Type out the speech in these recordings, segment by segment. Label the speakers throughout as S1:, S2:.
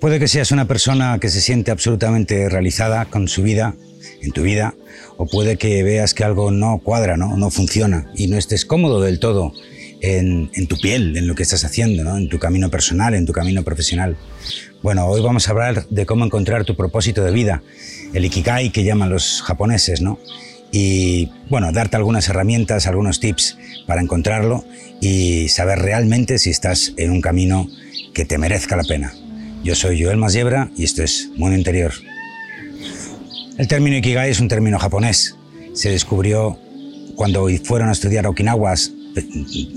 S1: Puede que seas una persona que se siente absolutamente realizada con su vida, en tu vida, o puede que veas que algo no cuadra, no, no funciona y no estés cómodo del todo en, tu piel, en lo que estás haciendo, en tu camino personal, en tu camino profesional. Bueno, hoy vamos a hablar de cómo encontrar tu propósito de vida, el ikigai que llaman los japoneses, ¿no? Y bueno, darte algunas herramientas, algunos tips para encontrarlo y saber realmente si estás en un camino que te merezca la pena. Yo soy Joel Masiebra y esto es Mundo Interior. El término Ikigai es un término japonés. Se descubrió cuando fueron a estudiar a Okinawa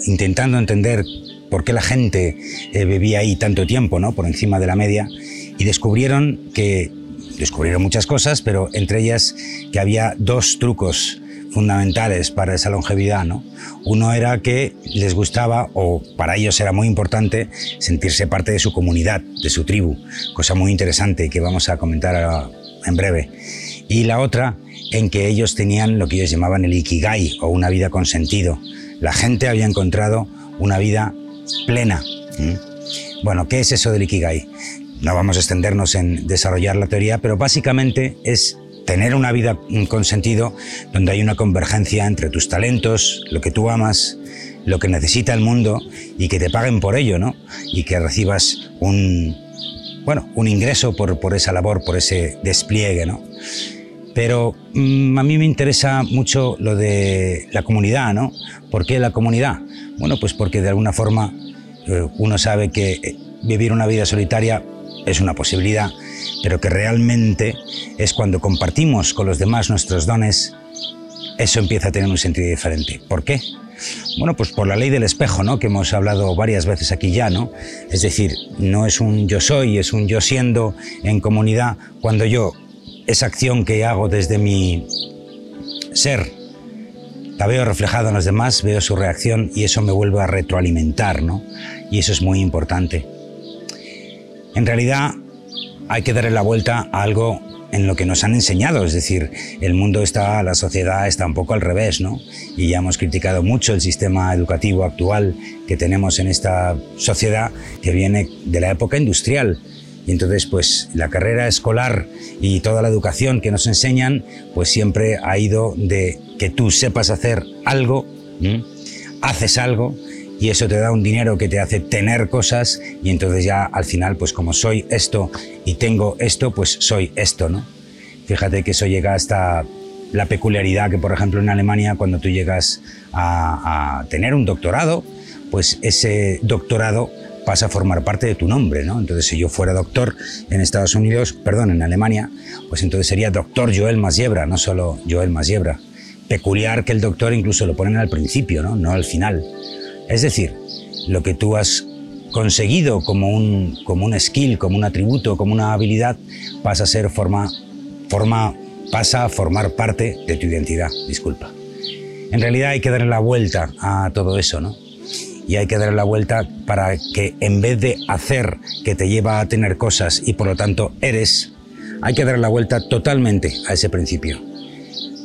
S1: intentando entender por qué la gente eh, vivía ahí tanto tiempo, ¿no? por encima de la media, y descubrieron que descubrieron muchas cosas, pero entre ellas que había dos trucos fundamentales para esa longevidad. ¿no? Uno era que les gustaba, o para ellos era muy importante, sentirse parte de su comunidad, de su tribu, cosa muy interesante que vamos a comentar en breve. Y la otra, en que ellos tenían lo que ellos llamaban el ikigai, o una vida con sentido. La gente había encontrado una vida plena. Bueno, ¿qué es eso del ikigai? No vamos a extendernos en desarrollar la teoría, pero básicamente es tener una vida con sentido donde hay una convergencia entre tus talentos, lo que tú amas, lo que necesita el mundo y que te paguen por ello, ¿no? Y que recibas un, bueno, un ingreso por, por esa labor, por ese despliegue, ¿no? Pero mm, a mí me interesa mucho lo de la comunidad, ¿no? ¿Por qué la comunidad? Bueno, pues porque de alguna forma eh, uno sabe que eh, vivir una vida solitaria es una posibilidad, pero que realmente es cuando compartimos con los demás nuestros dones, eso empieza a tener un sentido diferente. ¿Por qué? Bueno, pues por la ley del espejo, ¿no? Que hemos hablado varias veces aquí ya, ¿no? Es decir, no es un yo soy, es un yo siendo en comunidad cuando yo esa acción que hago desde mi ser la veo reflejada en los demás, veo su reacción y eso me vuelve a retroalimentar, ¿no? Y eso es muy importante. En realidad hay que darle la vuelta a algo en lo que nos han enseñado, es decir, el mundo está, la sociedad está un poco al revés, ¿no? Y ya hemos criticado mucho el sistema educativo actual que tenemos en esta sociedad que viene de la época industrial. Y entonces, pues la carrera escolar y toda la educación que nos enseñan, pues siempre ha ido de que tú sepas hacer algo, haces algo, y eso te da un dinero que te hace tener cosas y entonces ya al final, pues como soy esto y tengo esto, pues soy esto, ¿no? Fíjate que eso llega hasta la peculiaridad que, por ejemplo, en Alemania, cuando tú llegas a, tener un doctorado, pues ese doctorado pasa a formar parte de tu nombre, ¿no? Entonces, si yo fuera doctor en Estados Unidos, perdón, en Alemania, pues entonces sería doctor Joel Masiebra, no solo Joel Masiebra. Peculiar que el doctor incluso lo ponen al principio, ¿no? No al final. Es decir, lo que tú has conseguido como un, como un skill, como un atributo, como una habilidad, pasa a ser forma, forma, pasa a formar parte de tu identidad. Disculpa. En realidad hay que darle la vuelta a todo eso, ¿no? Y hay que darle la vuelta para que en vez de hacer que te lleva a tener cosas y por lo tanto eres, hay que darle la vuelta totalmente a ese principio.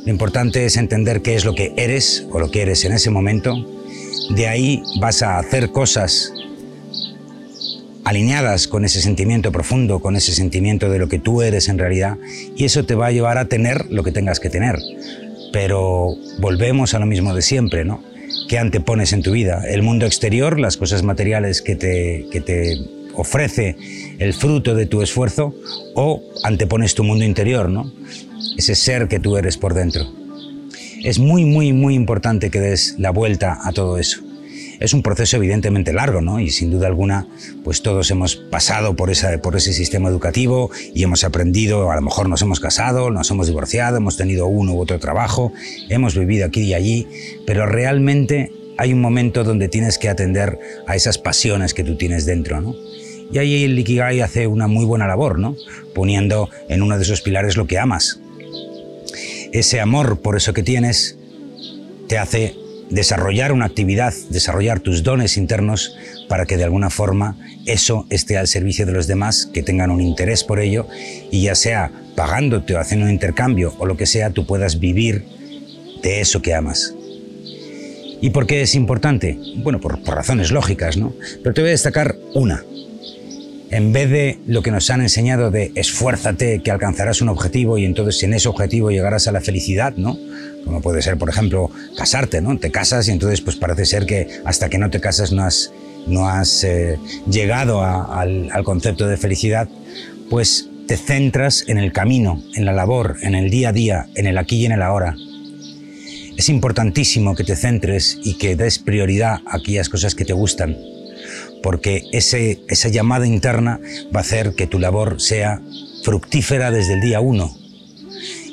S1: Lo importante es entender qué es lo que eres o lo que eres en ese momento de ahí vas a hacer cosas alineadas con ese sentimiento profundo, con ese sentimiento de lo que tú eres en realidad, y eso te va a llevar a tener lo que tengas que tener. Pero volvemos a lo mismo de siempre, ¿no? ¿Qué antepones en tu vida? El mundo exterior, las cosas materiales que te, que te ofrece el fruto de tu esfuerzo, o antepones tu mundo interior, ¿no? Ese ser que tú eres por dentro. Es muy, muy, muy importante que des la vuelta a todo eso. Es un proceso evidentemente largo, ¿no? Y sin duda alguna, pues todos hemos pasado por, ese sistema educativo y hemos aprendido, a lo mejor nos hemos casado, nos hemos divorciado, hemos tenido uno u otro trabajo, hemos vivido aquí y allí, pero realmente hay un momento donde tienes que atender a esas pasiones que tú tienes dentro, ¿no? Y ahí el Ikigai hace una muy buena labor, ¿no? Poniendo en uno de esos pilares lo que amas, ese amor por eso que tienes te hace desarrollar una actividad, desarrollar tus dones internos para que de alguna forma eso esté al servicio de los demás, que tengan un interés por ello y ya sea pagándote o haciendo un intercambio o lo que sea, tú puedas vivir de eso que amas. ¿Y por qué es importante? Bueno, por, por razones lógicas, ¿no? Pero te voy a destacar una. En vez de lo que nos han enseñado de esfuérzate, que alcanzarás un objetivo y entonces en ese objetivo llegarás a la felicidad, ¿no? Como puede ser, por ejemplo, casarte, ¿no? Te casas y entonces pues parece ser que hasta que no te casas no has, no has eh, llegado al, al concepto de felicidad, pues te centras en el camino, en la labor, en el día a día, en el aquí y en el ahora. Es importantísimo que te centres y que des prioridad a aquellas cosas que te gustan porque ese, esa llamada interna va a hacer que tu labor sea fructífera desde el día uno.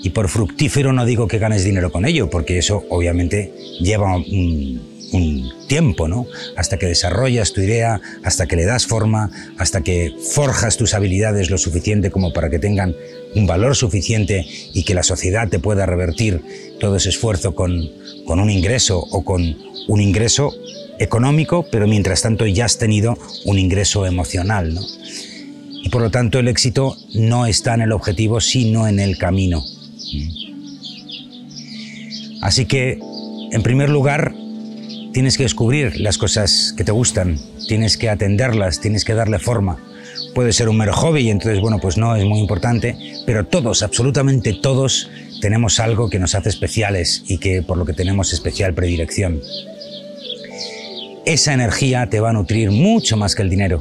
S1: Y por fructífero no digo que ganes dinero con ello, porque eso obviamente lleva un, tiempo, ¿no? Hasta que desarrollas tu idea, hasta que le das forma, hasta que forjas tus habilidades lo suficiente como para que tengan un valor suficiente y que la sociedad te pueda revertir todo ese esfuerzo con, con un ingreso o con un ingreso económico, pero mientras tanto ya has tenido un ingreso emocional. Y por lo tanto el éxito no está en el objetivo, sino en el camino. Así que, en primer lugar, tienes que descubrir las cosas que te gustan, tienes que atenderlas, tienes que darle forma. Puede ser un mero hobby y entonces, bueno, pues no es muy importante, pero todos, absolutamente todos, tenemos algo que nos hace especiales y que por lo que tenemos especial predilección esa energía te va a nutrir mucho más que el dinero.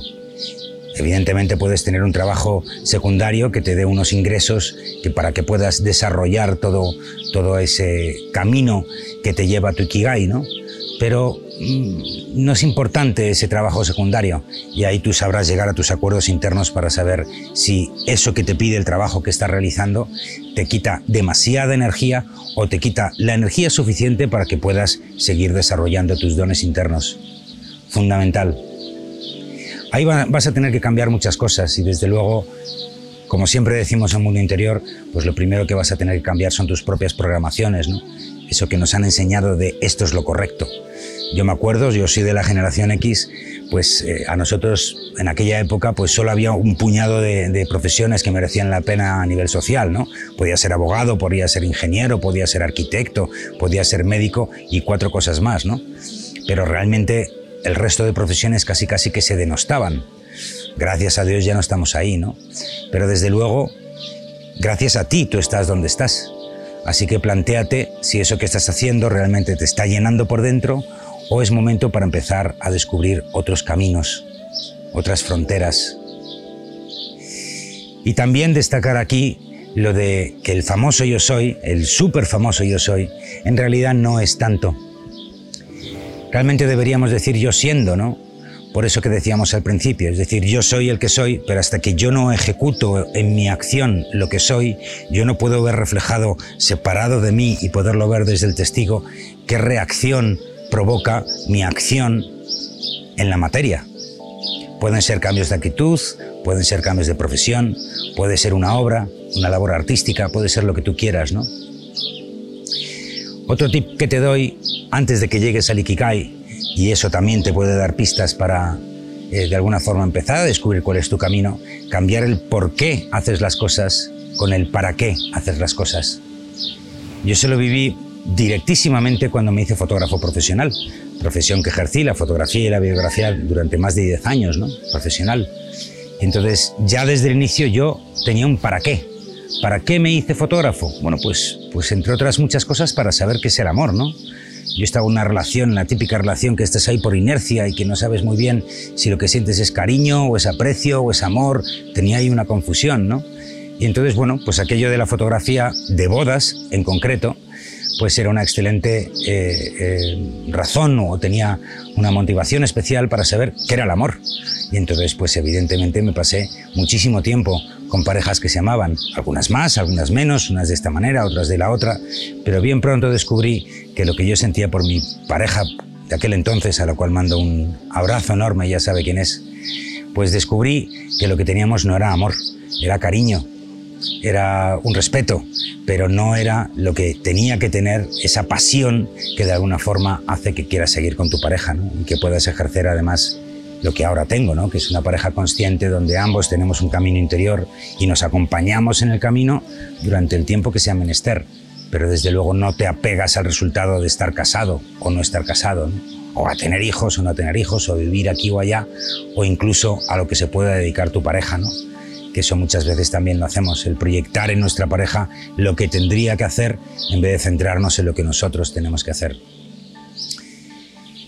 S1: Evidentemente puedes tener un trabajo secundario que te dé unos ingresos que para que puedas desarrollar todo, todo ese camino que te lleva a tu Ikigai, ¿no? Pero mm, no es importante ese trabajo secundario y ahí tú sabrás llegar a tus acuerdos internos para saber si eso que te pide el trabajo que estás realizando te quita demasiada energía o te quita la energía suficiente para que puedas seguir desarrollando tus dones internos fundamental. Ahí vas a tener que cambiar muchas cosas y desde luego, como siempre decimos en Mundo Interior, pues lo primero que vas a tener que cambiar son tus propias programaciones. Eso que nos han enseñado de esto es lo correcto. Yo me acuerdo, yo soy de la generación X, pues eh, a nosotros en aquella época pues solo había un puñado de, de, profesiones que merecían la pena a nivel social, ¿no? Podía ser abogado, podía ser ingeniero, podía ser arquitecto, podía ser médico y cuatro cosas más, ¿no? Pero realmente el resto de profesiones casi casi que se denostaban. Gracias a Dios ya no estamos ahí, ¿no? Pero desde luego, gracias a ti tú estás donde estás. Así que planteate si eso que estás haciendo realmente te está llenando por dentro o es momento para empezar a descubrir otros caminos, otras fronteras. Y también destacar aquí lo de que el famoso yo soy, el súper famoso yo soy, en realidad no es tanto. Realmente deberíamos decir yo siendo, ¿no? Por eso que decíamos al principio, es decir, yo soy el que soy, pero hasta que yo no ejecuto en mi acción lo que soy, yo no puedo ver reflejado, separado de mí y poderlo ver desde el testigo, qué reacción provoca mi acción en la materia. Pueden ser cambios de actitud, pueden ser cambios de profesión, puede ser una obra, una labor artística, puede ser lo que tú quieras, ¿no? Otro tip que te doy antes de que llegues al Ikigai, y eso también te puede dar pistas para eh, de alguna forma empezar a descubrir cuál es tu camino, cambiar el por qué haces las cosas con el para qué haces las cosas. Yo se lo viví directísimamente cuando me hice fotógrafo profesional, profesión que ejercí, la fotografía y la videografía durante más de 10 años, ¿no? Profesional. entonces, ya desde el inicio yo tenía un para qué. ¿Para qué me hice fotógrafo? Bueno, pues, pues entre otras muchas cosas para saber qué es el amor, ¿no? Yo estaba en una relación, la típica relación que estás ahí por inercia y que no sabes muy bien si lo que sientes es cariño o es aprecio o es amor. Tenía ahí una confusión, ¿no? Y entonces, bueno, pues aquello de la fotografía de bodas en concreto, pues era una excelente eh, eh, razón o tenía una motivación especial para saber qué era el amor. Y entonces, pues evidentemente me pasé muchísimo tiempo con parejas que se amaban, algunas más, algunas menos, unas de esta manera, otras de la otra, pero bien pronto descubrí que lo que yo sentía por mi pareja de aquel entonces, a la cual mando un abrazo enorme, ya sabe quién es, pues descubrí que lo que teníamos no era amor, era cariño, era un respeto, pero no era lo que tenía que tener esa pasión que de alguna forma hace que quieras seguir con tu pareja y que puedas ejercer además lo que ahora tengo, ¿no? que es una pareja consciente donde ambos tenemos un camino interior y nos acompañamos en el camino durante el tiempo que sea menester, pero desde luego no te apegas al resultado de estar casado o no estar casado. o a tener hijos o no tener hijos, o vivir aquí o allá, o incluso a lo que se pueda dedicar tu pareja, ¿no? que eso muchas veces también lo hacemos, el proyectar en nuestra pareja lo que tendría que hacer en vez de centrarnos en lo que nosotros tenemos que hacer.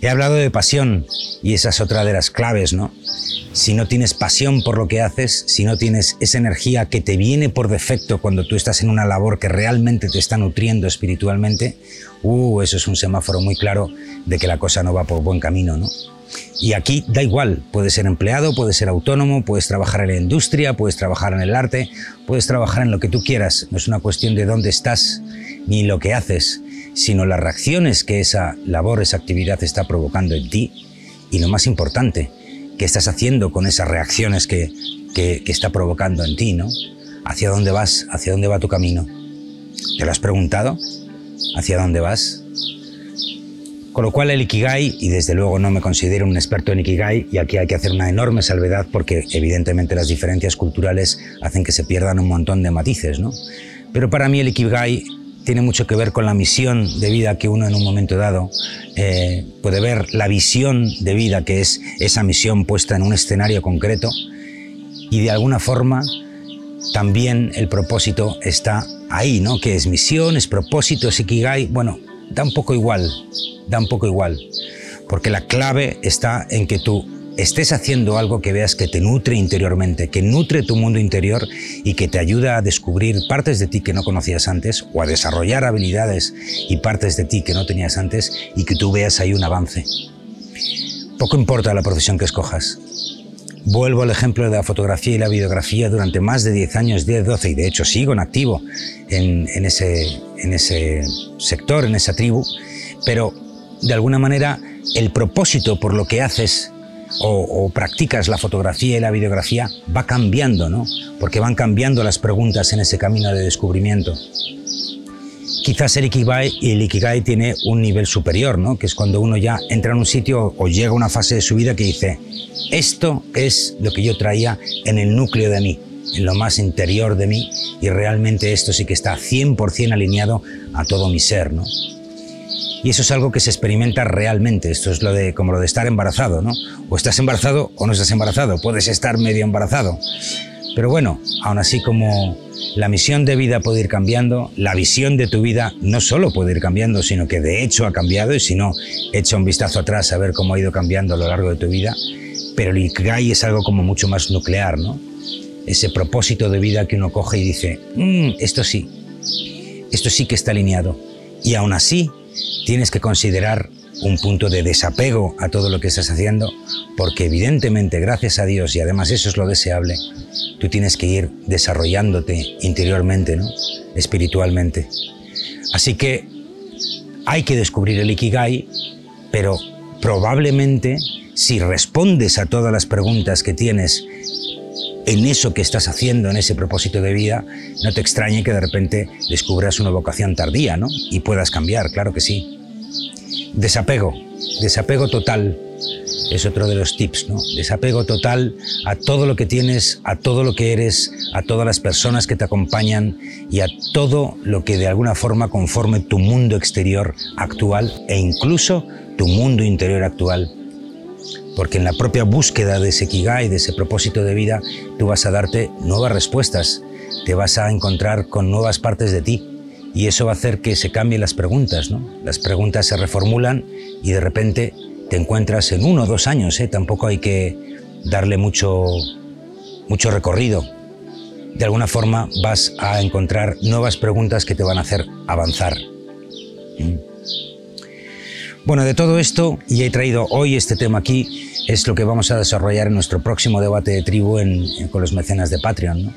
S1: He hablado de pasión y esa es otra de las claves, ¿no? Si no tienes pasión por lo que haces, si no tienes esa energía que te viene por defecto cuando tú estás en una labor que realmente te está nutriendo espiritualmente, uh, eso es un semáforo muy claro de que la cosa no va por buen camino, ¿no? Y aquí da igual, puedes ser empleado, puedes ser autónomo, puedes trabajar en la industria, puedes trabajar en el arte, puedes trabajar en lo que tú quieras. No es una cuestión de dónde estás ni lo que haces, sino las reacciones que esa labor, esa actividad está provocando en ti. Y lo más importante, qué estás haciendo con esas reacciones que, que, está provocando en ti, ¿no? ¿Hacia dónde vas? ¿Hacia dónde va tu camino? ¿Te lo has preguntado? ¿Hacia dónde vas? Con lo cual el Ikigai, y desde luego no me considero un experto en Ikigai, y aquí hay que hacer una enorme salvedad porque evidentemente las diferencias culturales hacen que se pierdan un montón de matices, ¿no? Pero para mí el Ikigai tiene mucho que ver con la misión de vida que uno en un momento dado eh, puede ver, la visión de vida que es esa misión puesta en un escenario concreto, y de alguna forma también el propósito está ahí, ¿no? Que es misión, es propósito, es Ikigai, bueno, da un poco igual, da un poco igual, porque la clave está en que tú estés haciendo algo que veas que te nutre interiormente, que nutre tu mundo interior y que te ayuda a descubrir partes de ti que no conocías antes o a desarrollar habilidades y partes de ti que no tenías antes y que tú veas ahí un avance. Poco importa la profesión que escojas. Vuelvo al ejemplo de la fotografía y la videografía durante más de 10 años, 10, 12, y de hecho sigo en activo en, en, ese, en ese sector, en esa tribu, pero de alguna manera el propósito por lo que haces o, practicas la fotografía y la videografía va cambiando, ¿no? Porque van cambiando las preguntas en ese camino de descubrimiento. Quizás el Ikigai, el Ikigai tiene un nivel superior, ¿no? Que es cuando uno ya entra en un sitio o llega a una fase de su vida que dice, esto es lo que yo traía en el núcleo de mí, en lo más interior de mí, y realmente esto sí que está 100% alineado a todo mi ser, ¿no? Y eso es algo que se experimenta realmente. Esto es lo de, como lo de estar embarazado, ¿no? O estás embarazado o no estás embarazado. Puedes estar medio embarazado. Pero bueno, aún así como la misión de vida puede ir cambiando, la visión de tu vida no solo puede ir cambiando, sino que de hecho ha cambiado y si no, echa un vistazo atrás a ver cómo ha ido cambiando a lo largo de tu vida. Pero el Ikigai es algo como mucho más nuclear, ¿no? Ese propósito de vida que uno coge y dice, mm, esto sí, esto sí que está alineado. Y aún así, tienes que considerar un punto de desapego a todo lo que estás haciendo, porque evidentemente, gracias a Dios, y además eso es lo deseable, tú tienes que ir desarrollándote interiormente, ¿no? espiritualmente. Así que hay que descubrir el Ikigai, pero probablemente si respondes a todas las preguntas que tienes en eso que estás haciendo, en ese propósito de vida, no te extrañe que de repente descubras una vocación tardía, ¿no? Y puedas cambiar, claro que sí. Desapego, desapego total es otro de los tips, ¿no? Desapego total a todo lo que tienes, a todo lo que eres, a todas las personas que te acompañan y a todo lo que de alguna forma conforme tu mundo exterior actual e incluso tu mundo interior actual porque en la propia búsqueda de ese Kigai, de ese propósito de vida, tú vas a darte nuevas respuestas, te vas a encontrar con nuevas partes de ti y eso va a hacer que se cambien las preguntas, ¿no? Las preguntas se reformulan y de repente te encuentras en uno o dos años, ¿eh? tampoco hay que darle mucho, mucho recorrido. De alguna forma vas a encontrar nuevas preguntas que te van a hacer avanzar. Bueno, de todo esto, y he traído hoy este tema aquí, es lo que vamos a desarrollar en nuestro próximo debate de tribu con los mecenas de Patreon.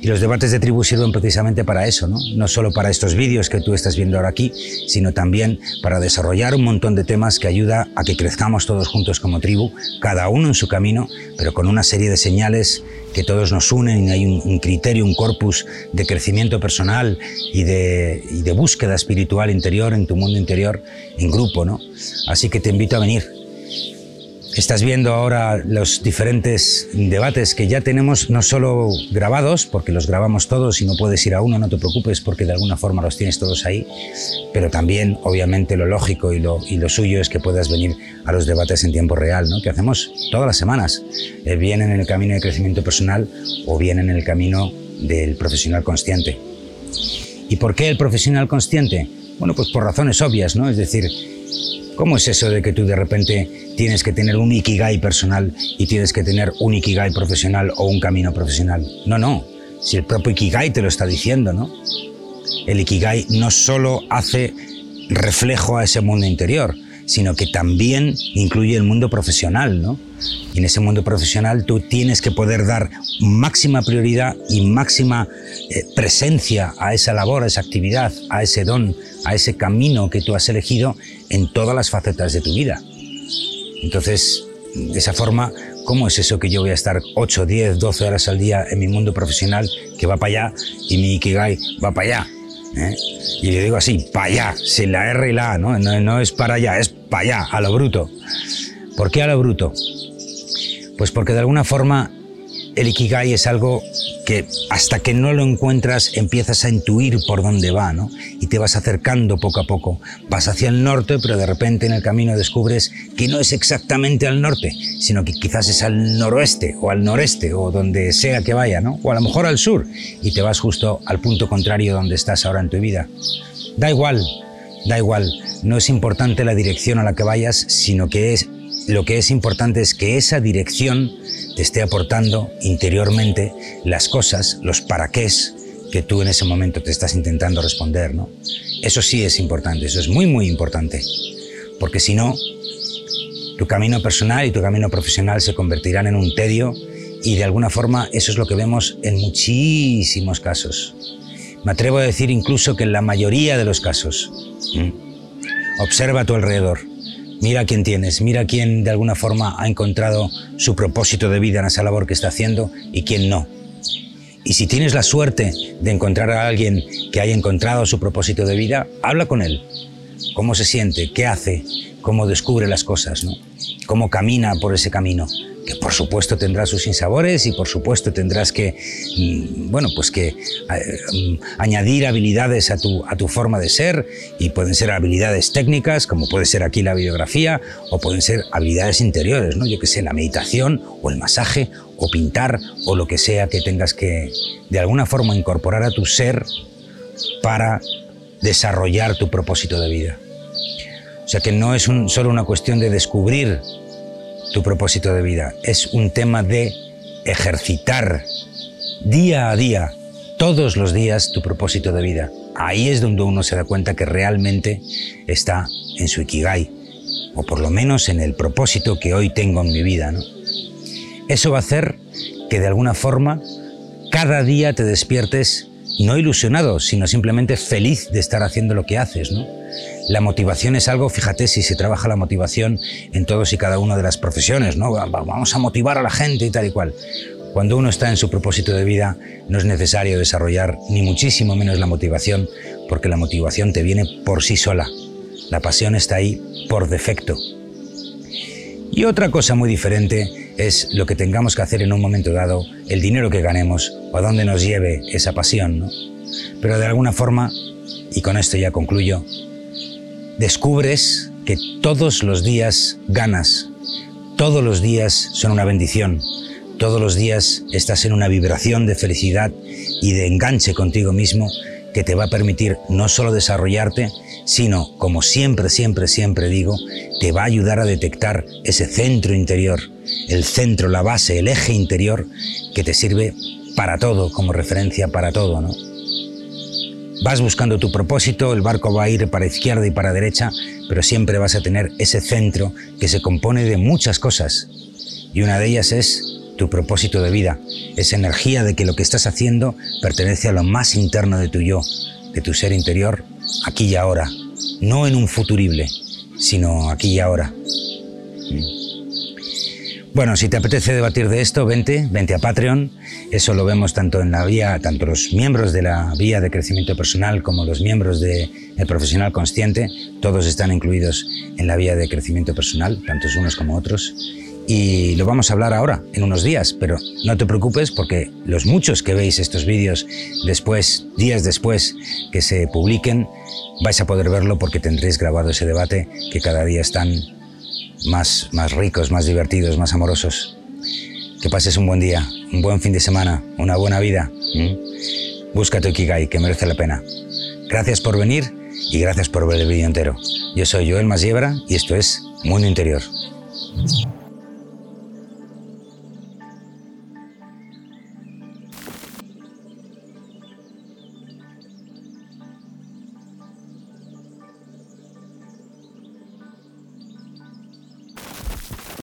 S1: Y los debates de tribu sirven precisamente para eso, ¿no? No solo para estos vídeos que tú estás viendo ahora aquí, sino también para desarrollar un montón de temas que ayuda a que crezcamos todos juntos como tribu, cada uno en su camino, pero con una serie de señales que todos nos unen hay un, criterio, un corpus de crecimiento personal y de, y de búsqueda espiritual interior en tu mundo interior en grupo, ¿no? Así que te invito a venir Estás viendo ahora los diferentes debates que ya tenemos, no solo grabados, porque los grabamos todos y no puedes ir a uno, no te preocupes porque de alguna forma los tienes todos ahí, pero también obviamente lo lógico y lo, y lo suyo es que puedas venir a los debates en tiempo real, ¿no? que hacemos todas las semanas, eh, bien en el camino de crecimiento personal o bien en el camino del profesional consciente. ¿Y por qué el profesional consciente? Bueno, pues por razones obvias, ¿no? Es decir, ¿Cómo es eso de que tú de repente tienes que tener un ikigai personal y tienes que tener un ikigai profesional o un camino profesional? No, no. Si el propio ikigai te lo está diciendo, ¿no? El ikigai no solo hace reflejo a ese mundo interior, sino que también incluye el mundo profesional, ¿no? Y en ese mundo profesional tú tienes que poder dar máxima prioridad y máxima eh, presencia a esa labor, a esa actividad, a ese don, a ese camino que tú has elegido en todas las facetas de tu vida. Entonces, de esa forma, ¿cómo es eso que yo voy a estar 8, 10, 12 horas al día en mi mundo profesional que va para allá y mi Ikigai va para allá? ¿eh? Y le digo así, para allá, sin la R y la A, ¿no? ¿no? No es para allá, es para allá, a lo bruto. ¿Por qué a lo bruto? Pues porque de alguna forma el Ikigai es algo que hasta que no lo encuentras empiezas a intuir por dónde va, ¿no? Y te vas acercando poco a poco. Vas hacia el norte, pero de repente en el camino descubres que no es exactamente al norte, sino que quizás es al noroeste o al noreste o donde sea que vaya, ¿no? O a lo mejor al sur y te vas justo al punto contrario donde estás ahora en tu vida. Da igual, da igual. No es importante la dirección a la que vayas, sino que es lo que es importante es que esa dirección te esté aportando interiormente las cosas, los para qué que tú en ese momento te estás intentando responder, ¿no? Eso sí es importante, eso es muy, muy importante. Porque si no, tu camino personal y tu camino profesional se convertirán en un tedio y de alguna forma eso es lo que vemos en muchísimos casos. Me atrevo a decir incluso que en la mayoría de los casos. Observa a tu alrededor. Mira quién tienes, mira quién de alguna forma ha encontrado su propósito de vida en esa labor que está haciendo y quién no. Y si tienes la suerte de encontrar a alguien que haya encontrado su propósito de vida, habla con él. ¿Cómo se siente? ¿Qué hace? ¿Cómo descubre las cosas? ¿Cómo camina por ese camino? Que por supuesto tendrá sus insabores y por supuesto tendrás que, mm, bueno, pues que eh, añadir habilidades a tu, a tu forma de ser y pueden ser habilidades técnicas, como puede ser aquí la biografía, o pueden ser habilidades interiores, ¿no? Yo que sé, la meditación o el masaje o pintar o lo que sea que tengas que de alguna forma incorporar a tu ser para desarrollar tu propósito de vida. O sea que no es solo una cuestión de descubrir tu propósito de vida. Es un tema de ejercitar día a día, todos los días, tu propósito de vida. Ahí es donde uno se da cuenta que realmente está en su ikigai, o por lo menos en el propósito que hoy tengo en mi vida. Eso va a hacer que de alguna forma cada día te despiertes no ilusionado, sino simplemente feliz de estar haciendo lo que haces. La motivación es algo, fíjate, si se trabaja la motivación en todos y cada una de las profesiones, ¿no? Vamos a motivar a la gente y tal y cual. Cuando uno está en su propósito de vida, no es necesario desarrollar ni muchísimo menos la motivación, porque la motivación te viene por sí sola. La pasión está ahí por defecto. Y otra cosa muy diferente es lo que tengamos que hacer en un momento dado, el dinero que ganemos o a dónde nos lleve esa pasión. ¿no? Pero de alguna forma, y con esto ya concluyo, descubres que todos los días ganas, todos los días son una bendición, todos los días estás en una vibración de felicidad y de enganche contigo mismo que te va a permitir no solo desarrollarte, sino, como siempre, siempre, siempre digo, te va a ayudar a detectar ese centro interior, el centro, la base, el eje interior que te sirve para todo, como referencia para todo, ¿no? Vas buscando tu propósito, el barco va a ir para izquierda y para derecha, pero siempre vas a tener ese centro que se compone de muchas cosas. Y una de ellas es tu propósito de vida, esa energía de que lo que estás haciendo pertenece a lo más interno de tu yo, de tu ser interior, aquí y ahora, no en un futurible, sino aquí y ahora. Bueno, si te apetece debatir de esto, vente, vente a Patreon. Eso lo vemos tanto en la vía, tanto los miembros de la vía de crecimiento personal como los miembros del profesional consciente. Todos están incluidos en la vía de crecimiento personal, tantos unos como otros. y lo vamos a hablar ahora, en unos días, pero no te preocupes porque los muchos que veis estos vídeos después, días después que se publiquen, vais a poder verlo porque tendréis grabado ese debate que cada día están más, más ricos, más divertidos, más amorosos. Que pases un buen día, un buen fin de semana, una buena vida. Busca tu Ikigai, que merece la pena. Gracias por venir y gracias por ver el vídeo entero. Yo soy Joel Masiebra y esto es Mundo Interior.